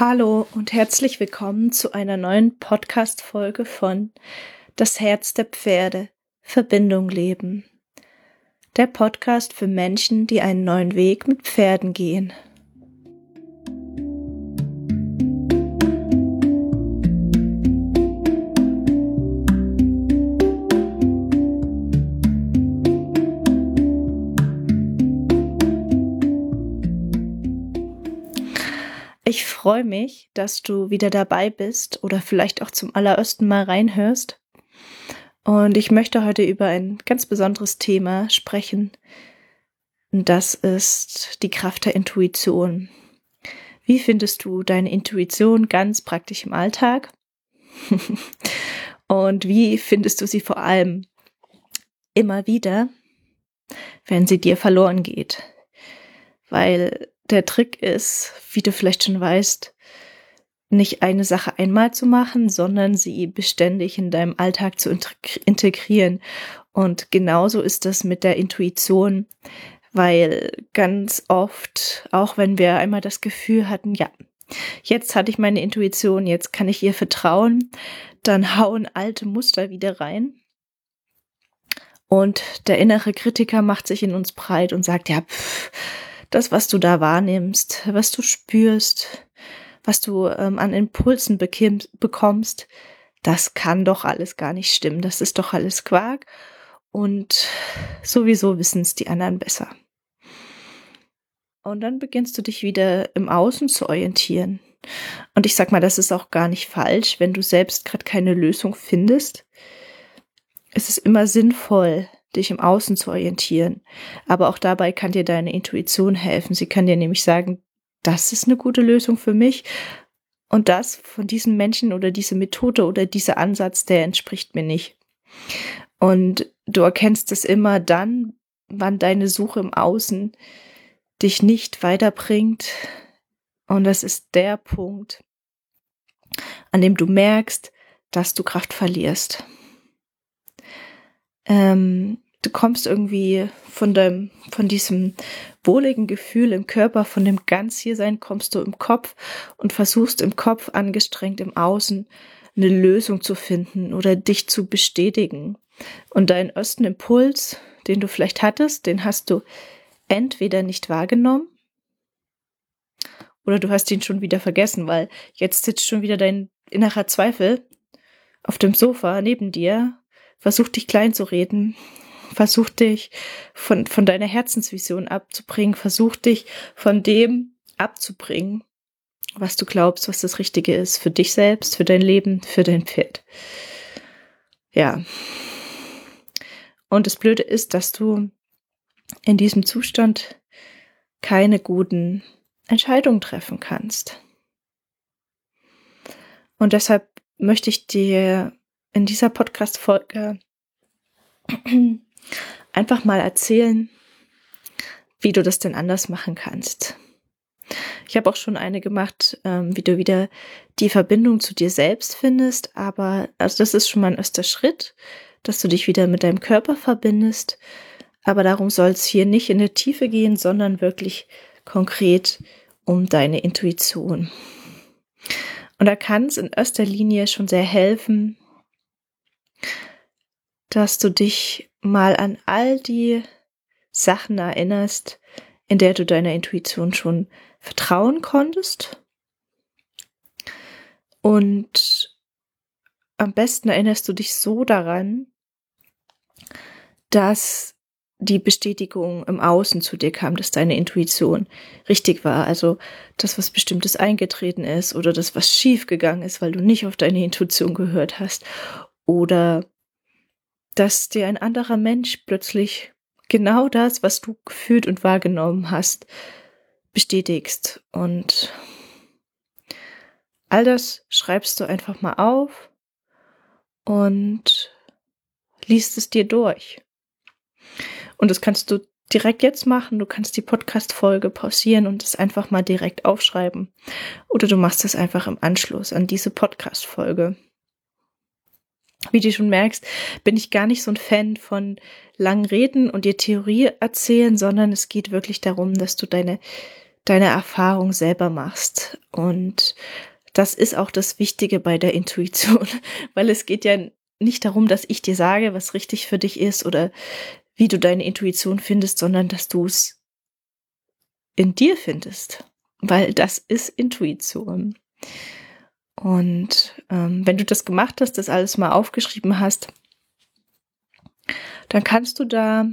Hallo und herzlich willkommen zu einer neuen Podcast-Folge von Das Herz der Pferde Verbindung leben. Der Podcast für Menschen, die einen neuen Weg mit Pferden gehen. Ich freue mich, dass du wieder dabei bist oder vielleicht auch zum allerersten Mal reinhörst. Und ich möchte heute über ein ganz besonderes Thema sprechen. Das ist die Kraft der Intuition. Wie findest du deine Intuition ganz praktisch im Alltag? Und wie findest du sie vor allem immer wieder, wenn sie dir verloren geht? Weil der Trick ist, wie du vielleicht schon weißt, nicht eine Sache einmal zu machen, sondern sie beständig in deinem Alltag zu integrieren. Und genauso ist das mit der Intuition, weil ganz oft, auch wenn wir einmal das Gefühl hatten, ja, jetzt hatte ich meine Intuition, jetzt kann ich ihr vertrauen, dann hauen alte Muster wieder rein. Und der innere Kritiker macht sich in uns breit und sagt, ja, pff, das, was du da wahrnimmst, was du spürst, was du ähm, an Impulsen bekommst, das kann doch alles gar nicht stimmen. Das ist doch alles Quark. Und sowieso wissen es die anderen besser. Und dann beginnst du dich wieder im Außen zu orientieren. Und ich sag mal, das ist auch gar nicht falsch, wenn du selbst gerade keine Lösung findest. Es ist immer sinnvoll, dich im Außen zu orientieren. Aber auch dabei kann dir deine Intuition helfen. Sie kann dir nämlich sagen, das ist eine gute Lösung für mich. Und das von diesem Menschen oder diese Methode oder dieser Ansatz, der entspricht mir nicht. Und du erkennst es immer dann, wann deine Suche im Außen dich nicht weiterbringt. Und das ist der Punkt, an dem du merkst, dass du Kraft verlierst ähm, du kommst irgendwie von deinem, von diesem wohligen Gefühl im Körper, von dem ganz hier sein, kommst du im Kopf und versuchst im Kopf angestrengt im Außen eine Lösung zu finden oder dich zu bestätigen. Und deinen ersten Impuls, den du vielleicht hattest, den hast du entweder nicht wahrgenommen oder du hast ihn schon wieder vergessen, weil jetzt sitzt schon wieder dein innerer Zweifel auf dem Sofa neben dir Versuch dich klein zu reden. Versuch dich von, von deiner Herzensvision abzubringen. Versuch dich von dem abzubringen, was du glaubst, was das Richtige ist für dich selbst, für dein Leben, für dein Pferd. Ja. Und das Blöde ist, dass du in diesem Zustand keine guten Entscheidungen treffen kannst. Und deshalb möchte ich dir in dieser Podcast-Folge einfach mal erzählen, wie du das denn anders machen kannst. Ich habe auch schon eine gemacht, ähm, wie du wieder die Verbindung zu dir selbst findest, aber also das ist schon mal ein erster Schritt, dass du dich wieder mit deinem Körper verbindest. Aber darum soll es hier nicht in der Tiefe gehen, sondern wirklich konkret um deine Intuition. Und da kann es in erster Linie schon sehr helfen, dass du dich mal an all die Sachen erinnerst, in der du deiner Intuition schon vertrauen konntest. Und am besten erinnerst du dich so daran, dass die Bestätigung im Außen zu dir kam, dass deine Intuition richtig war. Also das, was bestimmtes eingetreten ist oder das, was schief gegangen ist, weil du nicht auf deine Intuition gehört hast. Oder dass dir ein anderer Mensch plötzlich genau das, was du gefühlt und wahrgenommen hast, bestätigst. Und all das schreibst du einfach mal auf und liest es dir durch. Und das kannst du direkt jetzt machen. Du kannst die Podcast-Folge pausieren und es einfach mal direkt aufschreiben. Oder du machst es einfach im Anschluss an diese Podcast-Folge. Wie du schon merkst, bin ich gar nicht so ein Fan von langen Reden und dir Theorie erzählen, sondern es geht wirklich darum, dass du deine, deine Erfahrung selber machst. Und das ist auch das Wichtige bei der Intuition, weil es geht ja nicht darum, dass ich dir sage, was richtig für dich ist oder wie du deine Intuition findest, sondern dass du es in dir findest, weil das ist Intuition. Und ähm, wenn du das gemacht hast, das alles mal aufgeschrieben hast, dann kannst du da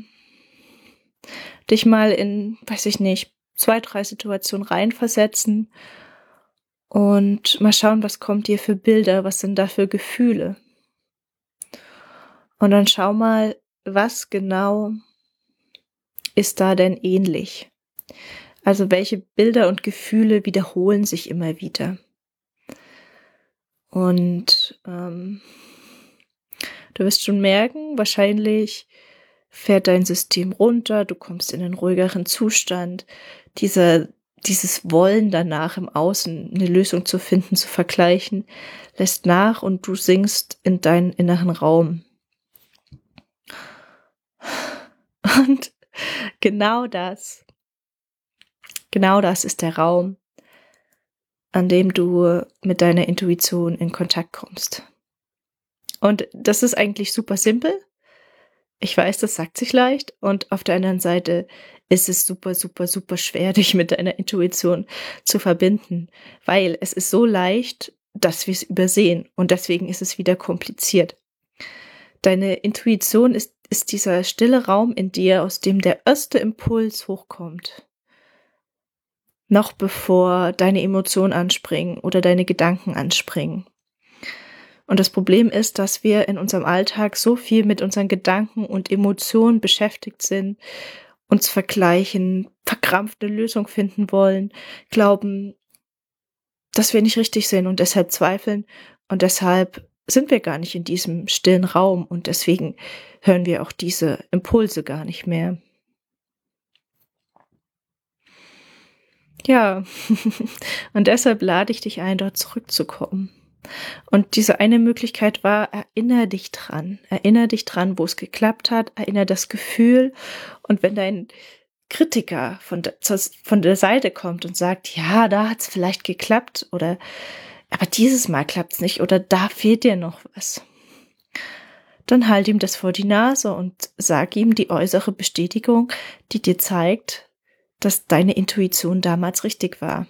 dich mal in, weiß ich nicht, zwei, drei Situationen reinversetzen und mal schauen, was kommt dir für Bilder, was sind da für Gefühle. Und dann schau mal, was genau ist da denn ähnlich? Also welche Bilder und Gefühle wiederholen sich immer wieder? Und ähm, du wirst schon merken, wahrscheinlich fährt dein System runter, du kommst in einen ruhigeren Zustand. Dieser, dieses Wollen danach im Außen eine Lösung zu finden, zu vergleichen, lässt nach und du sinkst in deinen inneren Raum. Und genau das, genau das ist der Raum, an dem du mit deiner Intuition in Kontakt kommst. Und das ist eigentlich super simpel. Ich weiß, das sagt sich leicht. Und auf der anderen Seite ist es super, super, super schwer, dich mit deiner Intuition zu verbinden, weil es ist so leicht, dass wir es übersehen. Und deswegen ist es wieder kompliziert. Deine Intuition ist, ist dieser stille Raum in dir, aus dem der erste Impuls hochkommt noch bevor deine Emotionen anspringen oder deine Gedanken anspringen. Und das Problem ist, dass wir in unserem Alltag so viel mit unseren Gedanken und Emotionen beschäftigt sind, uns vergleichen, verkrampft eine Lösung finden wollen, glauben, dass wir nicht richtig sind und deshalb zweifeln und deshalb sind wir gar nicht in diesem stillen Raum und deswegen hören wir auch diese Impulse gar nicht mehr. Ja, und deshalb lade ich dich ein, dort zurückzukommen. Und diese eine Möglichkeit war, erinnere dich dran. Erinnere dich dran, wo es geklappt hat. Erinnere das Gefühl. Und wenn dein Kritiker von der, von der Seite kommt und sagt, ja, da hat es vielleicht geklappt oder aber dieses Mal klappt es nicht oder da fehlt dir noch was. Dann halt ihm das vor die Nase und sag ihm die äußere Bestätigung, die dir zeigt, dass deine Intuition damals richtig war.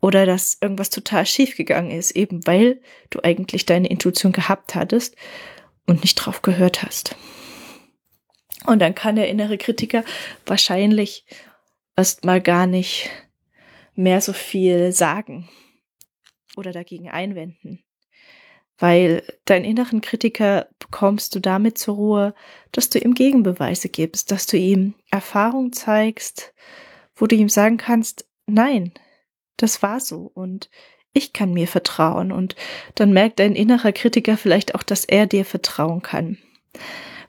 Oder dass irgendwas total schief gegangen ist, eben weil du eigentlich deine Intuition gehabt hattest und nicht drauf gehört hast. Und dann kann der innere Kritiker wahrscheinlich erst mal gar nicht mehr so viel sagen oder dagegen einwenden weil deinen inneren Kritiker bekommst du damit zur Ruhe, dass du ihm Gegenbeweise gibst, dass du ihm Erfahrung zeigst, wo du ihm sagen kannst, nein, das war so und ich kann mir vertrauen. Und dann merkt dein innerer Kritiker vielleicht auch, dass er dir vertrauen kann,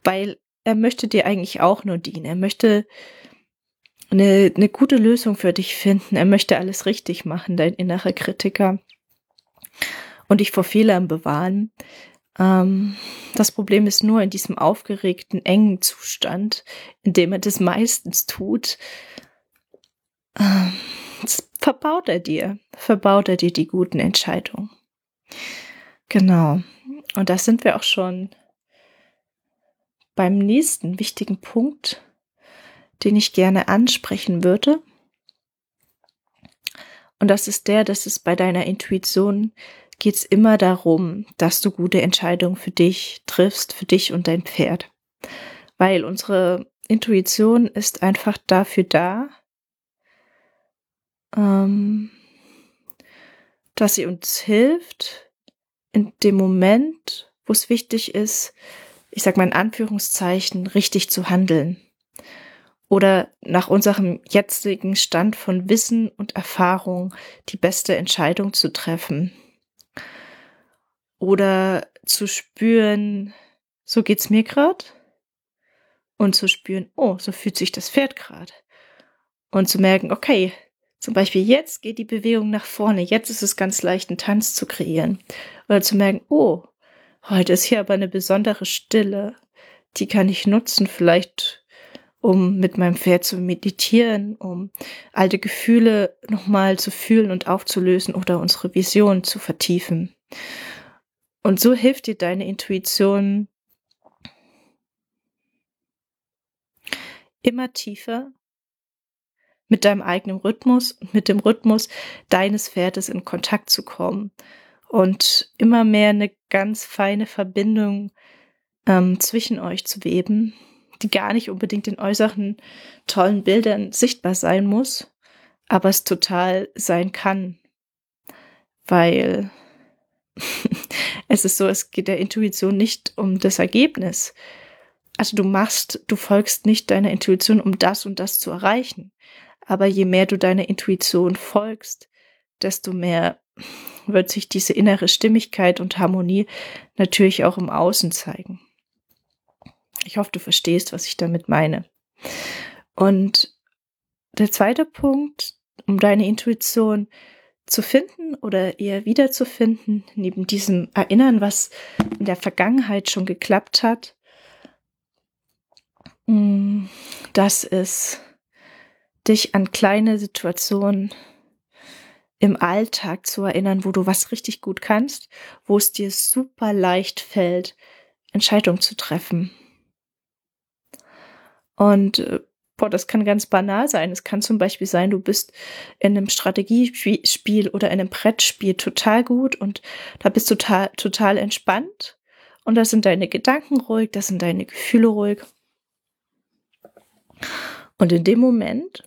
weil er möchte dir eigentlich auch nur dienen, er möchte eine, eine gute Lösung für dich finden, er möchte alles richtig machen, dein innerer Kritiker und dich vor Fehlern bewahren. Ähm, das Problem ist nur in diesem aufgeregten, engen Zustand, in dem er das meistens tut, ähm, verbaut er dir, verbaut er dir die guten Entscheidungen. Genau. Und da sind wir auch schon beim nächsten wichtigen Punkt, den ich gerne ansprechen würde. Und das ist der, dass es bei deiner Intuition geht es immer darum, dass du gute Entscheidungen für dich triffst, für dich und dein Pferd. Weil unsere Intuition ist einfach dafür da, ähm, dass sie uns hilft, in dem Moment, wo es wichtig ist, ich sag mal in Anführungszeichen, richtig zu handeln. Oder nach unserem jetzigen Stand von Wissen und Erfahrung die beste Entscheidung zu treffen oder zu spüren, so geht's mir gerade. Und zu spüren, oh, so fühlt sich das Pferd gerade. Und zu merken, okay, zum Beispiel jetzt geht die Bewegung nach vorne, jetzt ist es ganz leicht, einen Tanz zu kreieren. Oder zu merken, oh, heute ist hier aber eine besondere Stille, die kann ich nutzen, vielleicht um mit meinem Pferd zu meditieren, um alte Gefühle nochmal zu fühlen und aufzulösen oder unsere Vision zu vertiefen. Und so hilft dir deine Intuition immer tiefer mit deinem eigenen Rhythmus und mit dem Rhythmus deines Pferdes in Kontakt zu kommen und immer mehr eine ganz feine Verbindung ähm, zwischen euch zu weben, die gar nicht unbedingt in äußeren tollen Bildern sichtbar sein muss, aber es total sein kann, weil es ist so, es geht der Intuition nicht um das Ergebnis. Also du machst, du folgst nicht deiner Intuition, um das und das zu erreichen. Aber je mehr du deiner Intuition folgst, desto mehr wird sich diese innere Stimmigkeit und Harmonie natürlich auch im Außen zeigen. Ich hoffe, du verstehst, was ich damit meine. Und der zweite Punkt, um deine Intuition zu finden oder eher wiederzufinden, neben diesem Erinnern, was in der Vergangenheit schon geklappt hat, mm, das ist dich an kleine Situationen im Alltag zu erinnern, wo du was richtig gut kannst, wo es dir super leicht fällt, Entscheidungen zu treffen. Und äh, boah, das kann ganz banal sein. Es kann zum Beispiel sein, du bist in einem Strategiespiel oder in einem Brettspiel total gut und da bist du total, total entspannt und da sind deine Gedanken ruhig, da sind deine Gefühle ruhig. Und in dem Moment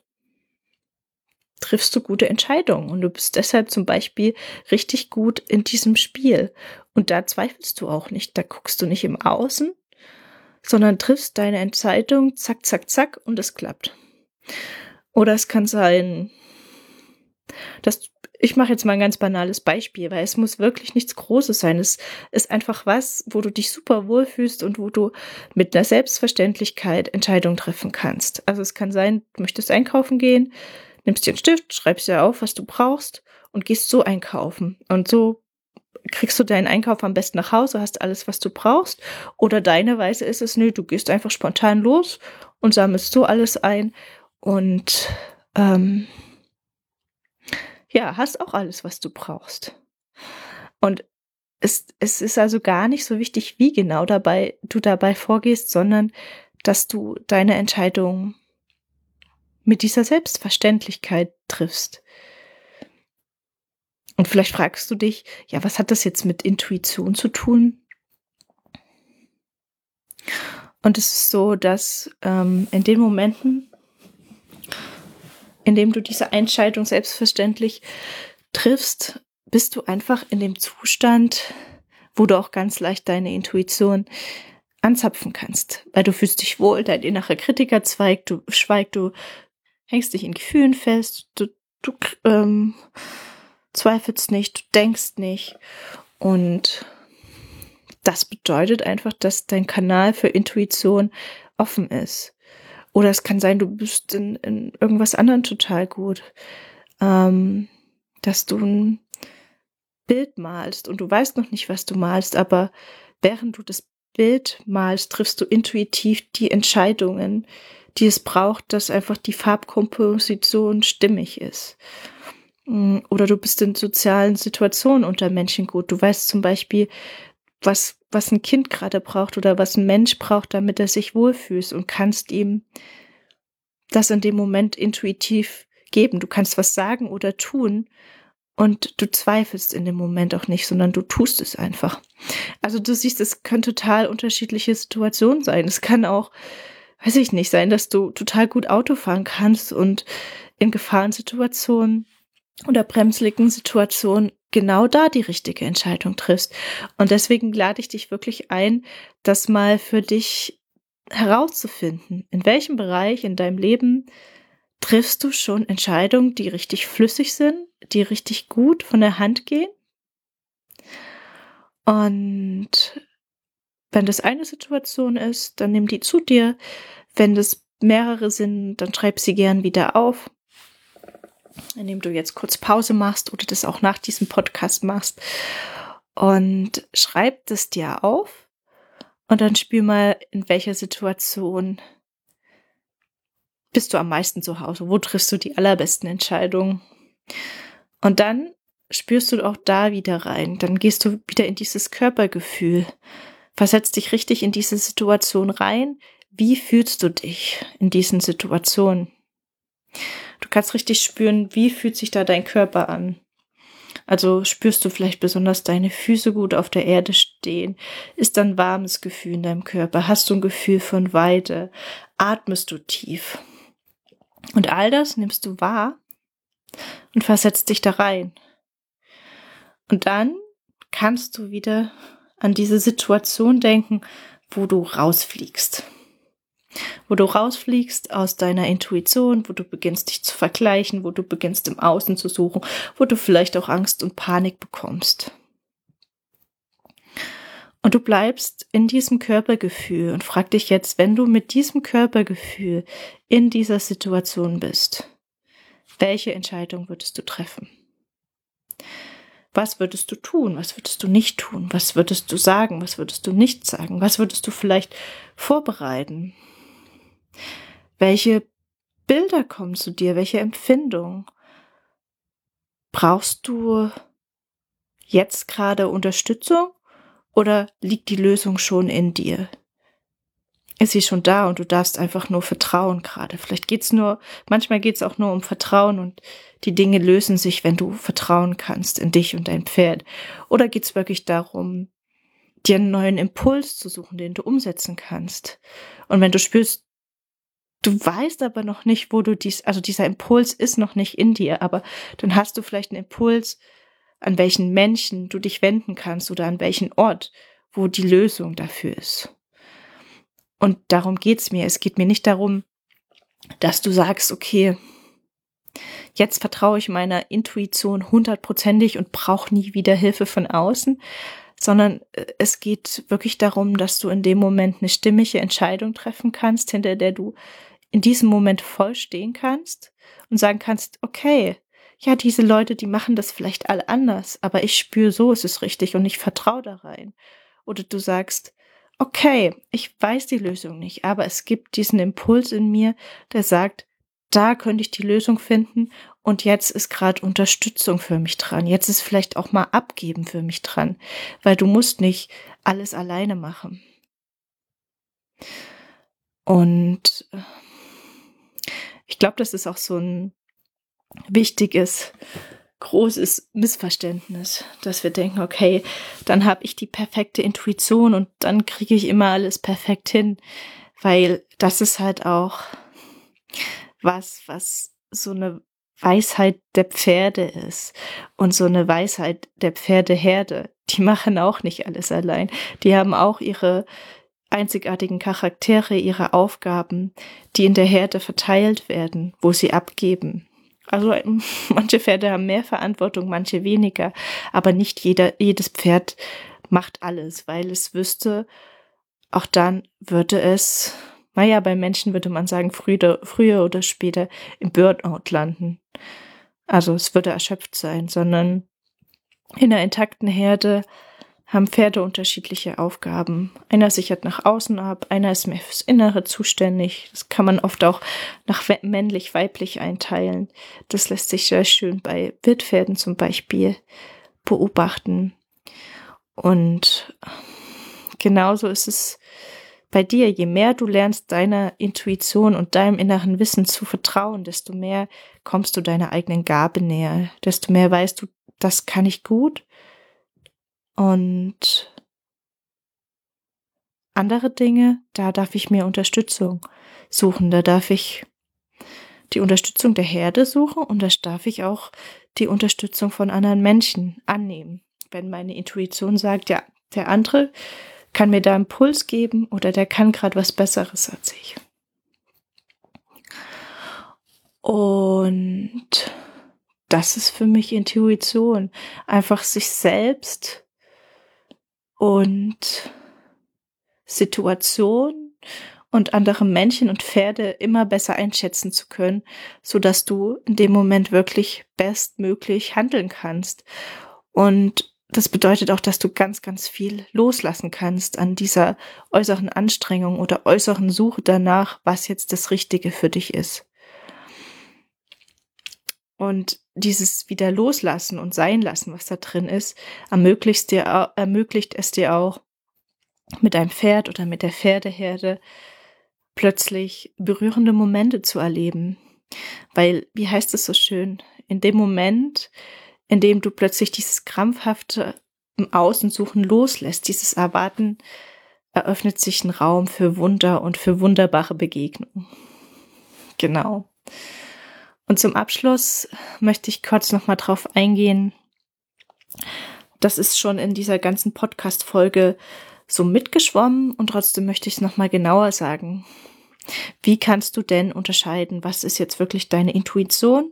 triffst du gute Entscheidungen und du bist deshalb zum Beispiel richtig gut in diesem Spiel. Und da zweifelst du auch nicht. Da guckst du nicht im Außen, sondern triffst deine Entscheidung, zack, zack, zack, und es klappt. Oder es kann sein, dass ich mache jetzt mal ein ganz banales Beispiel, weil es muss wirklich nichts Großes sein. Es ist einfach was, wo du dich super wohlfühlst und wo du mit einer Selbstverständlichkeit Entscheidungen treffen kannst. Also es kann sein, du möchtest einkaufen gehen, nimmst dir einen Stift, schreibst dir auf, was du brauchst und gehst so einkaufen. Und so kriegst du deinen Einkauf am besten nach Hause, hast alles, was du brauchst. Oder deine Weise ist es, nö, du gehst einfach spontan los und sammelst so alles ein und ähm, ja, hast auch alles, was du brauchst. Und es, es ist also gar nicht so wichtig, wie genau dabei du dabei vorgehst, sondern dass du deine Entscheidung mit dieser Selbstverständlichkeit triffst. Und vielleicht fragst du dich, ja, was hat das jetzt mit Intuition zu tun? Und es ist so, dass ähm, in den Momenten, in dem du diese Entscheidung selbstverständlich triffst, bist du einfach in dem Zustand, wo du auch ganz leicht deine Intuition anzapfen kannst, weil du fühlst dich wohl, dein innerer Kritiker zweigt, du schweigt, du hängst dich in Gefühlen fest, du, du ähm, zweifelst nicht, du denkst nicht. Und das bedeutet einfach, dass dein Kanal für Intuition offen ist. Oder es kann sein, du bist in, in irgendwas anderem total gut. Ähm, dass du ein Bild malst und du weißt noch nicht, was du malst, aber während du das Bild malst, triffst du intuitiv die Entscheidungen, die es braucht, dass einfach die Farbkomposition stimmig ist. Mm, oder du bist in sozialen Situationen unter Menschen gut. Du weißt zum Beispiel, was, was ein Kind gerade braucht oder was ein Mensch braucht, damit er sich wohlfühlt und kannst ihm das in dem Moment intuitiv geben. Du kannst was sagen oder tun und du zweifelst in dem Moment auch nicht, sondern du tust es einfach. Also du siehst, es können total unterschiedliche Situationen sein. Es kann auch weiß ich nicht, sein, dass du total gut Auto fahren kannst und in Gefahrensituationen oder bremsligen Situationen genau da die richtige Entscheidung triffst. Und deswegen lade ich dich wirklich ein, das mal für dich herauszufinden. In welchem Bereich in deinem Leben triffst du schon Entscheidungen, die richtig flüssig sind, die richtig gut von der Hand gehen? Und wenn das eine Situation ist, dann nimm die zu dir. Wenn das mehrere sind, dann schreib sie gern wieder auf. Indem du jetzt kurz Pause machst oder das auch nach diesem Podcast machst. Und schreib das dir auf. Und dann spür mal, in welcher Situation bist du am meisten zu Hause? Wo triffst du die allerbesten Entscheidungen? Und dann spürst du auch da wieder rein. Dann gehst du wieder in dieses Körpergefühl. Versetzt dich richtig in diese Situation rein. Wie fühlst du dich in diesen Situationen? Du kannst richtig spüren, wie fühlt sich da dein Körper an. Also spürst du vielleicht besonders deine Füße gut auf der Erde stehen? Ist dann warmes Gefühl in deinem Körper? Hast du ein Gefühl von Weite? Atmest du tief? Und all das nimmst du wahr und versetzt dich da rein. Und dann kannst du wieder an diese Situation denken, wo du rausfliegst. Wo du rausfliegst aus deiner Intuition, wo du beginnst dich zu vergleichen, wo du beginnst im Außen zu suchen, wo du vielleicht auch Angst und Panik bekommst. Und du bleibst in diesem Körpergefühl und frag dich jetzt, wenn du mit diesem Körpergefühl in dieser Situation bist, welche Entscheidung würdest du treffen? Was würdest du tun? Was würdest du nicht tun? Was würdest du sagen? Was würdest du nicht sagen? Was würdest du vielleicht vorbereiten? Welche Bilder kommen zu dir? Welche Empfindungen? Brauchst du jetzt gerade Unterstützung oder liegt die Lösung schon in dir? Ist sie schon da und du darfst einfach nur vertrauen gerade. Vielleicht geht's nur, manchmal geht's auch nur um Vertrauen und die Dinge lösen sich, wenn du vertrauen kannst in dich und dein Pferd. Oder geht's wirklich darum, dir einen neuen Impuls zu suchen, den du umsetzen kannst? Und wenn du spürst, du weißt aber noch nicht, wo du dies, also dieser Impuls ist noch nicht in dir, aber dann hast du vielleicht einen Impuls, an welchen Menschen du dich wenden kannst oder an welchen Ort, wo die Lösung dafür ist. Und darum geht's mir. Es geht mir nicht darum, dass du sagst, okay, jetzt vertraue ich meiner Intuition hundertprozentig und brauche nie wieder Hilfe von außen, sondern äh, es geht wirklich darum, dass du in dem Moment eine stimmige Entscheidung treffen kannst, hinter der du in diesem Moment voll stehen kannst und sagen kannst, okay, ja, diese Leute, die machen das vielleicht alle anders, aber ich spüre so, es ist richtig und ich vertraue da rein. Oder du sagst, okay, ich weiß die Lösung nicht, aber es gibt diesen Impuls in mir, der sagt, da könnte ich die Lösung finden und jetzt ist gerade Unterstützung für mich dran. Jetzt ist vielleicht auch mal Abgeben für mich dran, weil du musst nicht alles alleine machen. Und äh, ich glaube, das ist auch so ein wichtiges, großes Missverständnis, dass wir denken, okay, dann habe ich die perfekte Intuition und dann kriege ich immer alles perfekt hin, weil das ist halt auch was, was so eine Weisheit der Pferde ist und so eine Weisheit der Pferdeherde. Die machen auch nicht alles allein. Die haben auch ihre einzigartigen Charaktere, ihre Aufgaben, die in der Herde verteilt werden, wo sie abgeben. Also manche Pferde haben mehr Verantwortung, manche weniger, aber nicht jeder, jedes Pferd macht alles, weil es wüsste, auch dann würde es, naja, bei Menschen würde man sagen, früher, früher oder später im Burnout landen. Also es würde erschöpft sein, sondern in einer intakten Herde haben Pferde unterschiedliche Aufgaben. Einer sichert nach außen ab, einer ist mehr fürs Innere zuständig. Das kann man oft auch nach männlich-weiblich einteilen. Das lässt sich sehr schön bei Wildpferden zum Beispiel beobachten. Und genauso ist es bei dir. Je mehr du lernst, deiner Intuition und deinem inneren Wissen zu vertrauen, desto mehr kommst du deiner eigenen Gabe näher, desto mehr weißt du, das kann ich gut und andere Dinge, da darf ich mir Unterstützung suchen. Da darf ich die Unterstützung der Herde suchen und da darf ich auch die Unterstützung von anderen Menschen annehmen. Wenn meine Intuition sagt, ja, der andere kann mir da einen Puls geben oder der kann gerade was Besseres als ich. Und das ist für mich Intuition. Einfach sich selbst und Situation und andere Männchen und Pferde immer besser einschätzen zu können, so dass du in dem Moment wirklich bestmöglich handeln kannst. Und das bedeutet auch, dass du ganz, ganz viel loslassen kannst an dieser äußeren Anstrengung oder äußeren Suche danach, was jetzt das Richtige für dich ist. Und dieses wieder loslassen und sein lassen, was da drin ist, ermöglicht, dir, ermöglicht es dir auch, mit deinem Pferd oder mit der Pferdeherde plötzlich berührende Momente zu erleben. Weil, wie heißt es so schön, in dem Moment, in dem du plötzlich dieses krampfhafte im Außensuchen loslässt, dieses Erwarten, eröffnet sich ein Raum für Wunder und für wunderbare Begegnungen. Genau. Und zum Abschluss möchte ich kurz nochmal drauf eingehen. Das ist schon in dieser ganzen Podcast-Folge so mitgeschwommen und trotzdem möchte ich es nochmal genauer sagen. Wie kannst du denn unterscheiden, was ist jetzt wirklich deine Intuition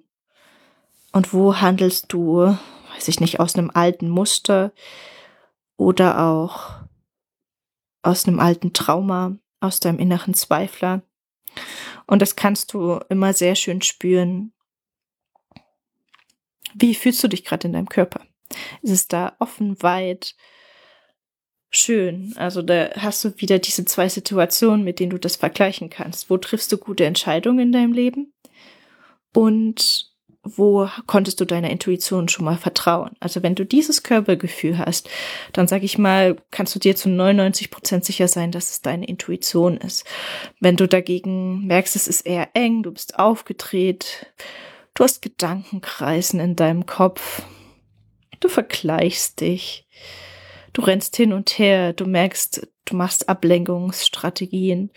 und wo handelst du, weiß ich nicht, aus einem alten Muster oder auch aus einem alten Trauma, aus deinem inneren Zweifler. Und das kannst du immer sehr schön spüren. Wie fühlst du dich gerade in deinem Körper? Ist es da offen, weit, schön? Also da hast du wieder diese zwei Situationen, mit denen du das vergleichen kannst. Wo triffst du gute Entscheidungen in deinem Leben? Und wo konntest du deiner Intuition schon mal vertrauen? Also wenn du dieses Körpergefühl hast, dann sag ich mal, kannst du dir zu 99 Prozent sicher sein, dass es deine Intuition ist. Wenn du dagegen merkst, es ist eher eng, du bist aufgedreht, du hast Gedankenkreisen in deinem Kopf, du vergleichst dich, du rennst hin und her, du merkst, du machst Ablenkungsstrategien,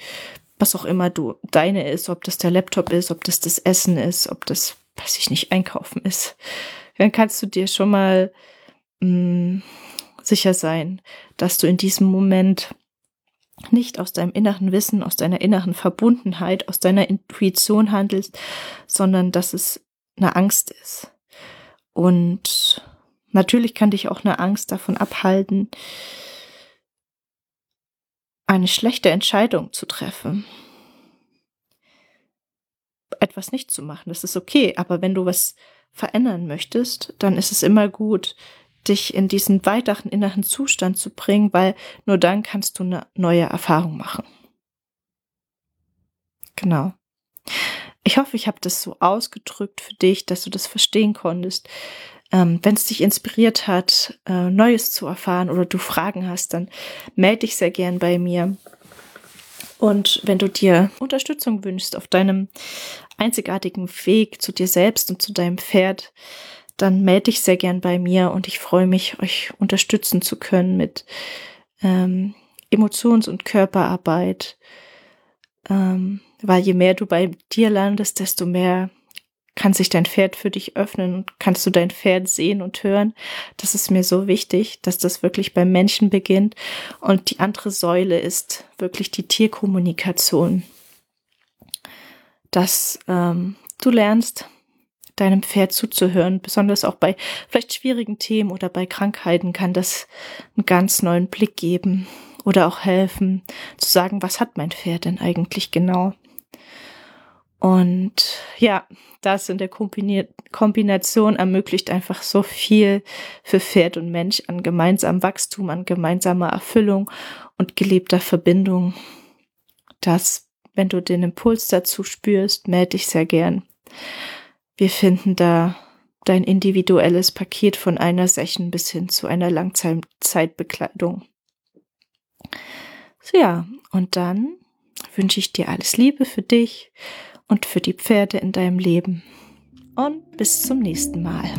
was auch immer du deine ist, ob das der Laptop ist, ob das das Essen ist, ob das weiß ich nicht, einkaufen ist, dann kannst du dir schon mal mh, mm, sicher sein, dass du in diesem Moment nicht aus deinem inneren Wissen, aus deiner inneren Verbundenheit, aus deiner Intuition handelst, sondern dass es eine Angst ist. Und natürlich kann dich auch eine Angst davon abhalten, eine schlechte Entscheidung zu treffen etwas nicht zu machen. Das ist okay. Aber wenn du was verändern möchtest, dann ist es immer gut, dich in diesen weiteren inneren Zustand zu bringen, weil nur dann kannst du eine neue Erfahrung machen. Genau. Ich hoffe, ich habe das so ausgedrückt für dich, dass du das verstehen konntest. Ähm, Wenn es dich inspiriert hat, äh, Neues zu erfahren oder du Fragen hast, dann melde dich sehr gern bei mir. Und wenn du dir Unterstützung wünschst auf deinem einzigartigen Weg zu dir selbst und zu deinem Pferd, dann melde dich sehr gern bei mir und ich freue mich, euch unterstützen zu können mit ähm, Emotions- und Körperarbeit. Ähm, weil je mehr du bei dir landest, desto mehr kann sich dein Pferd für dich öffnen und kannst du dein Pferd sehen und hören. Das ist mir so wichtig, dass das wirklich beim Menschen beginnt. Und die andere Säule ist wirklich die Tierkommunikation. Dass ähm, du lernst, deinem Pferd zuzuhören, besonders auch bei vielleicht schwierigen Themen oder bei Krankheiten kann das einen ganz neuen Blick geben oder auch helfen zu sagen, was hat mein Pferd denn eigentlich genau? Und ja, das in der Kombination ermöglicht einfach so viel für Pferd und Mensch an gemeinsamem Wachstum, an gemeinsamer Erfüllung und gelebter Verbindung, dass, wenn du den Impuls dazu spürst, melde dich sehr gern. Wir finden da dein individuelles Paket von einer Session bis hin zu einer Langzeitbekleidung. So ja, und dann wünsche ich dir alles Liebe für dich und für die Pferde in deinem Leben. Und bis zum nächsten Mal.